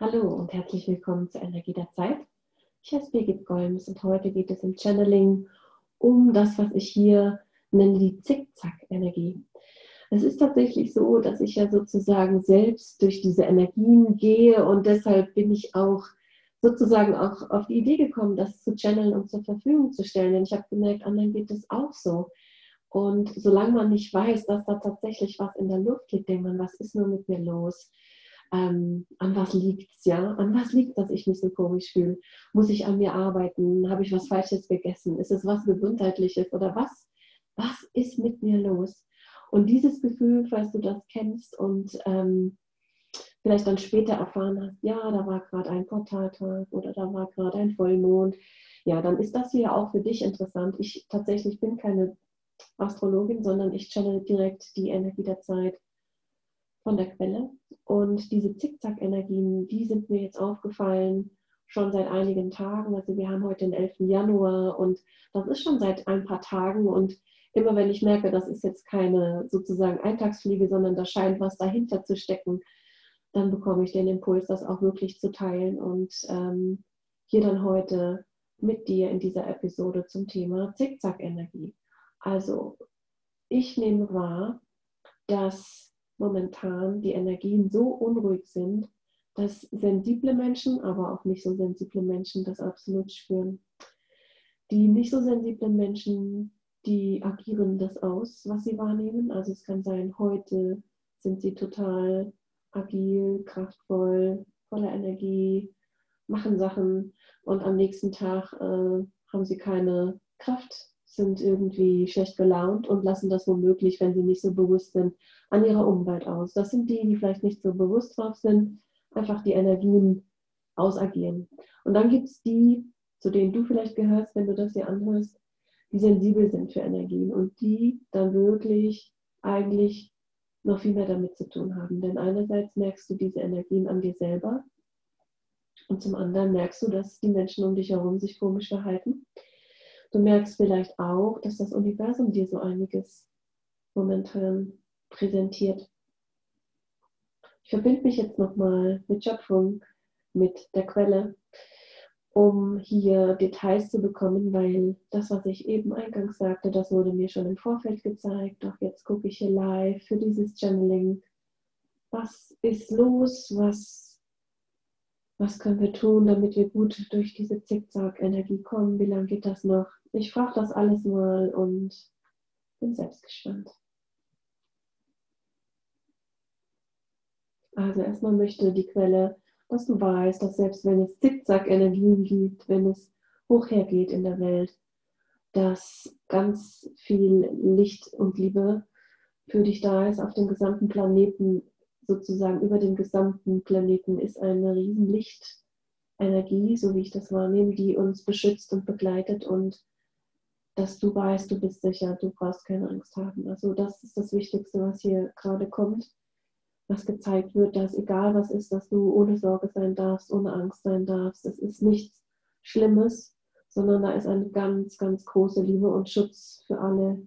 Hallo und herzlich willkommen zur Energie der Zeit. Ich heiße Birgit Golms und heute geht es im Channeling um das, was ich hier nenne, die Zickzack-Energie. Es ist tatsächlich so, dass ich ja sozusagen selbst durch diese Energien gehe und deshalb bin ich auch sozusagen auch auf die Idee gekommen, das zu channeln und zur Verfügung zu stellen. Denn ich habe gemerkt, anderen geht es auch so. Und solange man nicht weiß, dass da tatsächlich was in der Luft liegt, denkt man, was ist nur mit mir los? Ähm, an was liegt es, ja? An was liegt dass ich mich so komisch fühle? Muss ich an mir arbeiten? Habe ich was Falsches gegessen? Ist es was Gesundheitliches oder was? Was ist mit mir los? Und dieses Gefühl, falls du das kennst und ähm, vielleicht dann später erfahren hast, ja, da war gerade ein Portaltag oder da war gerade ein Vollmond, ja, dann ist das hier auch für dich interessant. Ich tatsächlich bin keine Astrologin, sondern ich channel direkt die Energie der Zeit von der Quelle. Und diese Zickzack-Energien, die sind mir jetzt aufgefallen schon seit einigen Tagen. Also wir haben heute den 11. Januar und das ist schon seit ein paar Tagen. Und immer wenn ich merke, das ist jetzt keine sozusagen Eintagsfliege, sondern da scheint was dahinter zu stecken, dann bekomme ich den Impuls, das auch wirklich zu teilen und ähm, hier dann heute mit dir in dieser Episode zum Thema Zickzack-Energie. Also ich nehme wahr, dass momentan die Energien so unruhig sind, dass sensible Menschen, aber auch nicht so sensible Menschen das absolut spüren. Die nicht so sensiblen Menschen, die agieren das aus, was sie wahrnehmen. Also es kann sein, heute sind sie total agil, kraftvoll, voller Energie, machen Sachen und am nächsten Tag äh, haben sie keine Kraft sind irgendwie schlecht gelaunt und lassen das womöglich, wenn sie nicht so bewusst sind, an ihrer Umwelt aus. Das sind die, die vielleicht nicht so bewusst drauf sind, einfach die Energien ausagieren. Und dann gibt es die, zu denen du vielleicht gehörst, wenn du das hier anhörst, die sensibel sind für Energien und die dann wirklich eigentlich noch viel mehr damit zu tun haben. Denn einerseits merkst du diese Energien an dir selber und zum anderen merkst du, dass die Menschen um dich herum sich komisch verhalten Du merkst vielleicht auch, dass das Universum dir so einiges momentan präsentiert. Ich verbinde mich jetzt nochmal mit Schöpfung, mit der Quelle, um hier Details zu bekommen, weil das, was ich eben eingangs sagte, das wurde mir schon im Vorfeld gezeigt. Doch jetzt gucke ich hier live für dieses Channeling. Was ist los? Was was können wir tun, damit wir gut durch diese Zickzack-Energie kommen? Wie lange geht das noch? Ich frage das alles mal und bin selbst gespannt. Also erstmal möchte die Quelle, dass du weißt, dass selbst wenn es Zickzack-Energien gibt, wenn es hoch hergeht in der Welt, dass ganz viel Licht und Liebe für dich da ist auf dem gesamten Planeten sozusagen über dem gesamten Planeten ist eine riesen Lichtenergie, so wie ich das wahrnehme, die uns beschützt und begleitet und dass du weißt, du bist sicher, du brauchst keine Angst haben. Also das ist das Wichtigste, was hier gerade kommt, was gezeigt wird, dass egal was ist, dass du ohne Sorge sein darfst, ohne Angst sein darfst. Es ist nichts Schlimmes, sondern da ist eine ganz, ganz große Liebe und Schutz für alle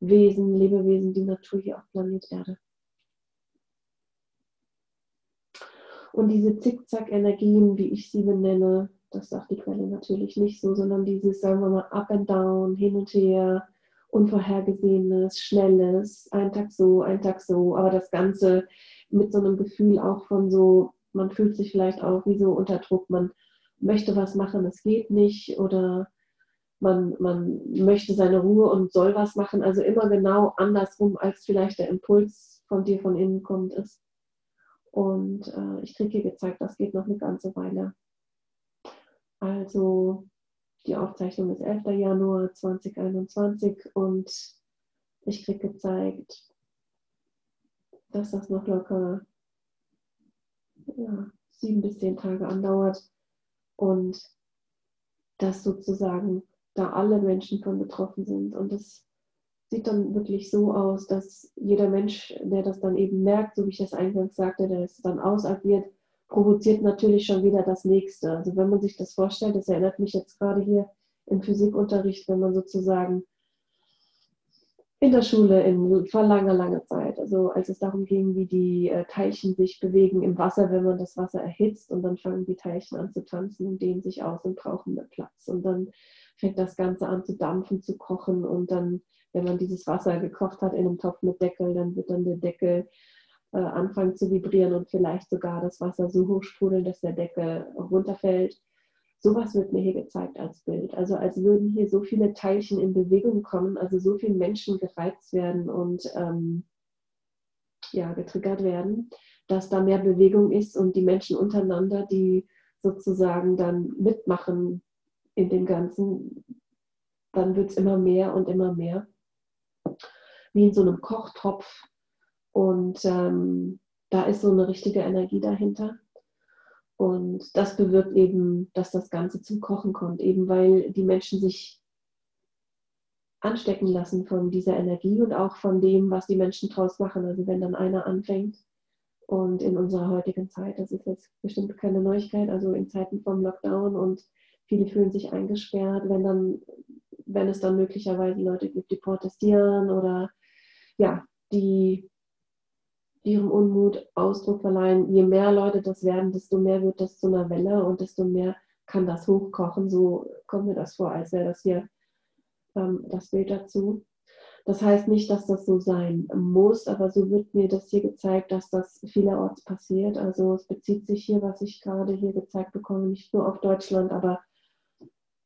Wesen, Lebewesen, die Natur hier auf Planet Erde. Und diese Zickzack-Energien, wie ich sie benenne, das sagt die Quelle natürlich nicht so, sondern dieses, sagen wir mal, up and down, hin und her, unvorhergesehenes, schnelles, ein Tag so, ein Tag so, aber das Ganze mit so einem Gefühl auch von so, man fühlt sich vielleicht auch wie so unter Druck, man möchte was machen, es geht nicht oder man, man möchte seine Ruhe und soll was machen, also immer genau andersrum, als vielleicht der Impuls von dir von innen kommt, ist. Und äh, ich kriege hier gezeigt, das geht noch eine ganze Weile. Also die Aufzeichnung ist 11. Januar 2021 und ich kriege gezeigt, dass das noch locker ja, sieben bis zehn Tage andauert und dass sozusagen da alle Menschen von betroffen sind. Und das sieht dann wirklich so aus, dass jeder Mensch, der das dann eben merkt, so wie ich das eingangs sagte, der es dann ausagiert, provoziert natürlich schon wieder das nächste. Also wenn man sich das vorstellt, das erinnert mich jetzt gerade hier im Physikunterricht, wenn man sozusagen in der Schule in, vor langer, langer Zeit. Also als es darum ging, wie die äh, Teilchen sich bewegen im Wasser, wenn man das Wasser erhitzt und dann fangen die Teilchen an zu tanzen und dehnen sich aus und brauchen mehr Platz. Und dann fängt das Ganze an zu dampfen, zu kochen und dann, wenn man dieses Wasser gekocht hat in einem Topf mit Deckel, dann wird dann der Deckel äh, anfangen zu vibrieren und vielleicht sogar das Wasser so hoch sprudeln, dass der Deckel runterfällt. Sowas wird mir hier gezeigt als Bild. Also als würden hier so viele Teilchen in Bewegung kommen, also so viele Menschen gereizt werden und ähm, ja, getriggert werden, dass da mehr Bewegung ist und die Menschen untereinander, die sozusagen dann mitmachen in dem Ganzen, dann wird es immer mehr und immer mehr. Wie in so einem Kochtopf. Und ähm, da ist so eine richtige Energie dahinter. Und das bewirkt eben, dass das Ganze zum Kochen kommt, eben weil die Menschen sich anstecken lassen von dieser Energie und auch von dem, was die Menschen draus machen. Also wenn dann einer anfängt und in unserer heutigen Zeit, das ist jetzt bestimmt keine Neuigkeit, also in Zeiten vom Lockdown und viele fühlen sich eingesperrt, wenn dann, wenn es dann möglicherweise Leute gibt, die protestieren oder ja, die ihrem Unmut Ausdruck verleihen. Je mehr Leute das werden, desto mehr wird das zu einer Welle und desto mehr kann das hochkochen. So kommt mir das vor, als wäre das hier ähm, das Bild dazu. Das heißt nicht, dass das so sein muss, aber so wird mir das hier gezeigt, dass das vielerorts passiert. Also es bezieht sich hier, was ich gerade hier gezeigt bekomme, nicht nur auf Deutschland, aber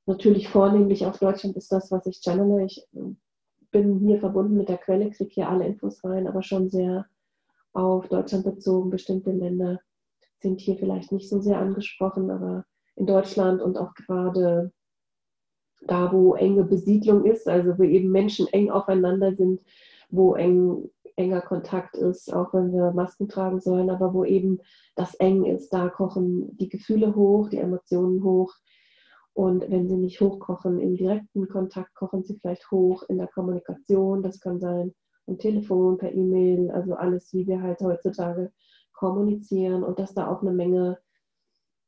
natürlich vornehmlich auf Deutschland ist das, was ich channele. Ich äh, bin hier verbunden mit der Quelle, kriege hier alle Infos rein, aber schon sehr auf Deutschland bezogen. Bestimmte Länder sind hier vielleicht nicht so sehr angesprochen, aber in Deutschland und auch gerade da, wo enge Besiedlung ist, also wo eben Menschen eng aufeinander sind, wo eng, enger Kontakt ist, auch wenn wir Masken tragen sollen, aber wo eben das eng ist, da kochen die Gefühle hoch, die Emotionen hoch. Und wenn sie nicht hochkochen im direkten Kontakt, kochen sie vielleicht hoch in der Kommunikation. Das kann sein am Telefon, per E-Mail, also alles, wie wir halt heutzutage kommunizieren und dass da auch eine Menge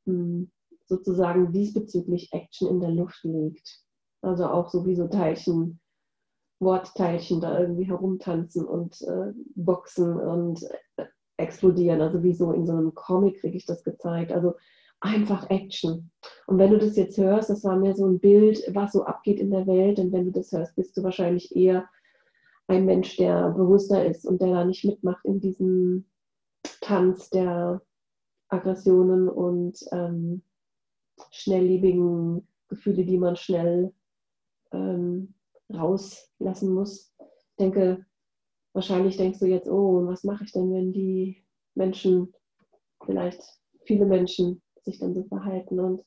hm, sozusagen diesbezüglich Action in der Luft liegt. Also auch so wie so Teilchen, Wortteilchen da irgendwie herumtanzen und äh, boxen und äh, explodieren. Also wie so in so einem Comic kriege ich das gezeigt. Also einfach Action. Und wenn du das jetzt hörst, das war mir so ein Bild, was so abgeht in der Welt. Und wenn du das hörst, bist du wahrscheinlich eher ein Mensch, der bewusster ist und der da nicht mitmacht in diesem Tanz der Aggressionen und ähm, schnelllebigen Gefühle, die man schnell ähm, rauslassen muss. Ich denke, wahrscheinlich denkst du jetzt, oh, was mache ich denn, wenn die Menschen, vielleicht viele Menschen, sich dann so verhalten und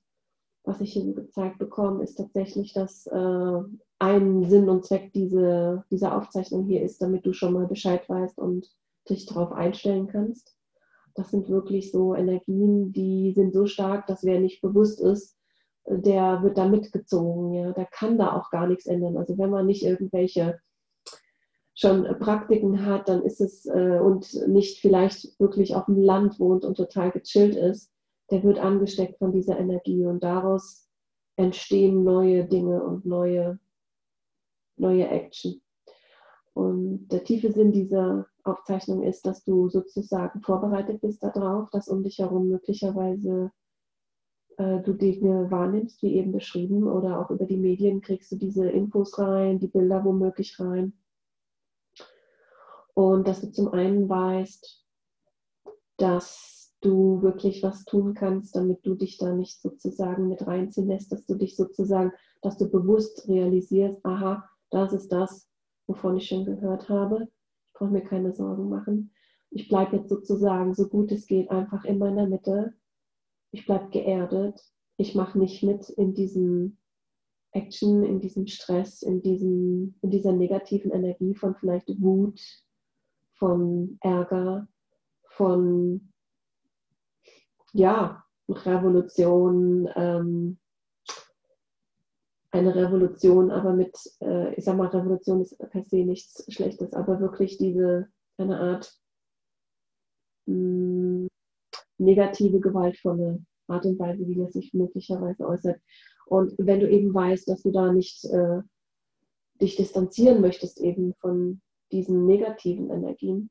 was ich hier gezeigt bekomme, ist tatsächlich, dass äh, ein Sinn und Zweck diese, dieser Aufzeichnung hier ist, damit du schon mal Bescheid weißt und dich darauf einstellen kannst. Das sind wirklich so Energien, die sind so stark, dass wer nicht bewusst ist, der wird da mitgezogen. Ja? Der kann da auch gar nichts ändern. Also wenn man nicht irgendwelche schon Praktiken hat, dann ist es äh, und nicht vielleicht wirklich auf dem Land wohnt und total gechillt ist, der wird angesteckt von dieser Energie und daraus entstehen neue Dinge und neue, neue Action. Und der tiefe Sinn dieser Aufzeichnung ist, dass du sozusagen vorbereitet bist darauf, dass um dich herum möglicherweise äh, du Dinge wahrnimmst, wie eben beschrieben, oder auch über die Medien kriegst du diese Infos rein, die Bilder womöglich rein. Und dass du zum einen weißt, dass du wirklich was tun kannst, damit du dich da nicht sozusagen mit reinziehen lässt, dass du dich sozusagen, dass du bewusst realisierst, aha, das ist das, wovon ich schon gehört habe. Ich brauche mir keine Sorgen machen. Ich bleibe jetzt sozusagen, so gut es geht, einfach in meiner Mitte. Ich bleibe geerdet. Ich mache nicht mit in diesem Action, in diesem Stress, in, diesem, in dieser negativen Energie von vielleicht Wut, von Ärger, von ja, Revolution, ähm, eine Revolution, aber mit, äh, ich sag mal, Revolution ist per se nichts Schlechtes, aber wirklich diese, eine Art mh, mm, negative, gewaltvolle Art und Weise, wie das sich möglicherweise äußert. Und wenn du eben weißt, dass du da nicht äh, dich distanzieren möchtest eben von diesen negativen Energien,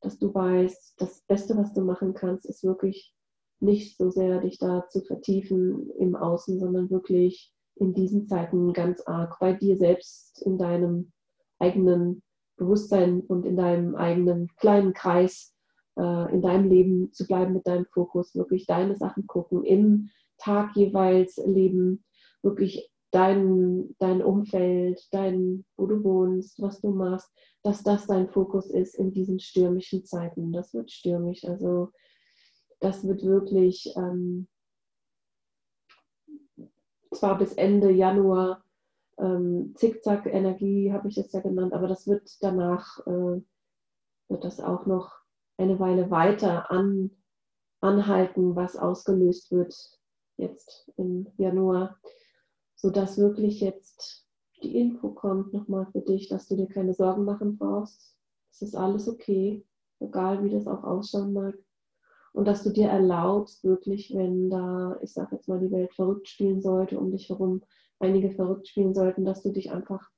dass du weißt, das Beste, was du machen kannst, ist wirklich nicht so sehr dich da zu vertiefen im Außen, sondern wirklich in diesen Zeiten ganz arg bei dir selbst, in deinem eigenen Bewusstsein und in deinem eigenen kleinen Kreis, äh, in deinem Leben zu bleiben mit deinem Fokus, wirklich deine Sachen gucken, im Tag jeweils leben, wirklich dein, dein Umfeld, dein, wo du wohnst, was du machst, dass das dein Fokus ist in diesen stürmischen Zeiten. Das wird stürmisch, also das wird wirklich ähm, zwar bis Ende Januar ähm, Zickzack-Energie, habe ich es ja genannt, aber das wird danach, äh, wird das auch noch eine Weile weiter an, anhalten, was ausgelöst wird jetzt im Januar, sodass wirklich jetzt die Info kommt nochmal für dich, dass du dir keine Sorgen machen brauchst. Es ist alles okay, egal wie das auch ausschauen mag. Und dass du dir erlaubst, wirklich, wenn da, ich sage jetzt mal, die Welt verrückt spielen sollte, um dich herum einige verrückt spielen sollten, dass du dich einfach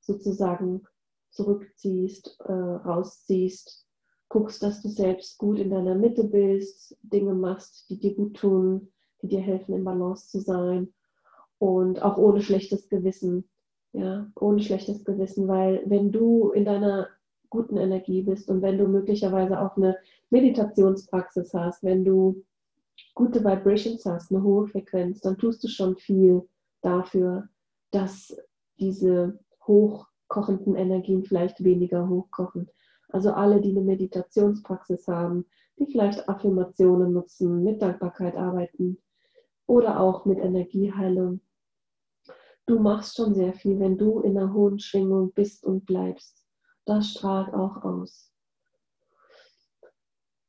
sozusagen zurückziehst, äh, rausziehst, guckst, dass du selbst gut in deiner Mitte bist, Dinge machst, die dir gut tun, die dir helfen, in Balance zu sein und auch ohne schlechtes Gewissen. Ja, ohne schlechtes Gewissen, weil wenn du in deiner guten Energie bist und wenn du möglicherweise auch eine Meditationspraxis hast, wenn du gute Vibrations hast, eine hohe Frequenz, dann tust du schon viel dafür, dass diese hochkochenden Energien vielleicht weniger hochkochen. Also alle, die eine Meditationspraxis haben, die vielleicht Affirmationen nutzen, mit Dankbarkeit arbeiten oder auch mit Energieheilung. Du machst schon sehr viel, wenn du in einer hohen Schwingung bist und bleibst. Das strahlt auch aus.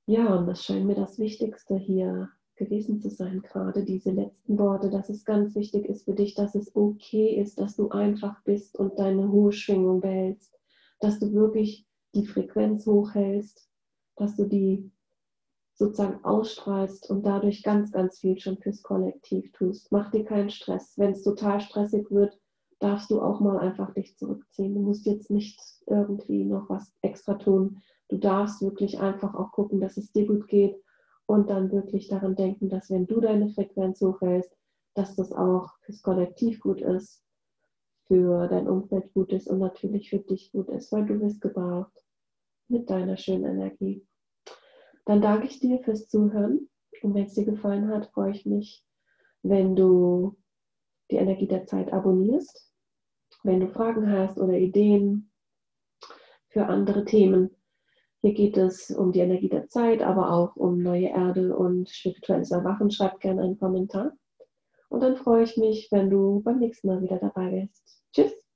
Ja, und das scheint mir das Wichtigste hier gewesen zu sein, gerade diese letzten Worte, dass es ganz wichtig ist für dich, dass es okay ist, dass du einfach bist und deine hohe Schwingung behältst, dass du wirklich die Frequenz hochhältst, dass du die sozusagen ausstrahlst und dadurch ganz, ganz viel schon fürs Kollektiv tust. Mach dir keinen Stress. Wenn es total stressig wird, darfst du auch mal einfach dich zurückziehen. Du musst jetzt nicht irgendwie noch was extra tun. Du darfst wirklich einfach auch gucken, dass es dir gut geht und dann wirklich daran denken, dass wenn du deine Frequenz hochhältst, dass das auch fürs Kollektiv gut ist, für dein Umfeld gut ist und natürlich für dich gut ist, weil du bist gebraucht mit deiner schönen Energie. Dann danke ich dir fürs Zuhören und wenn es dir gefallen hat, freue ich mich, wenn du die Energie der Zeit abonnierst. Wenn du Fragen hast oder Ideen für andere Themen, hier geht es um die Energie der Zeit, aber auch um neue Erde und spirituelles Erwachen. Schreib gerne einen Kommentar. Und dann freue ich mich, wenn du beim nächsten Mal wieder dabei bist. Tschüss!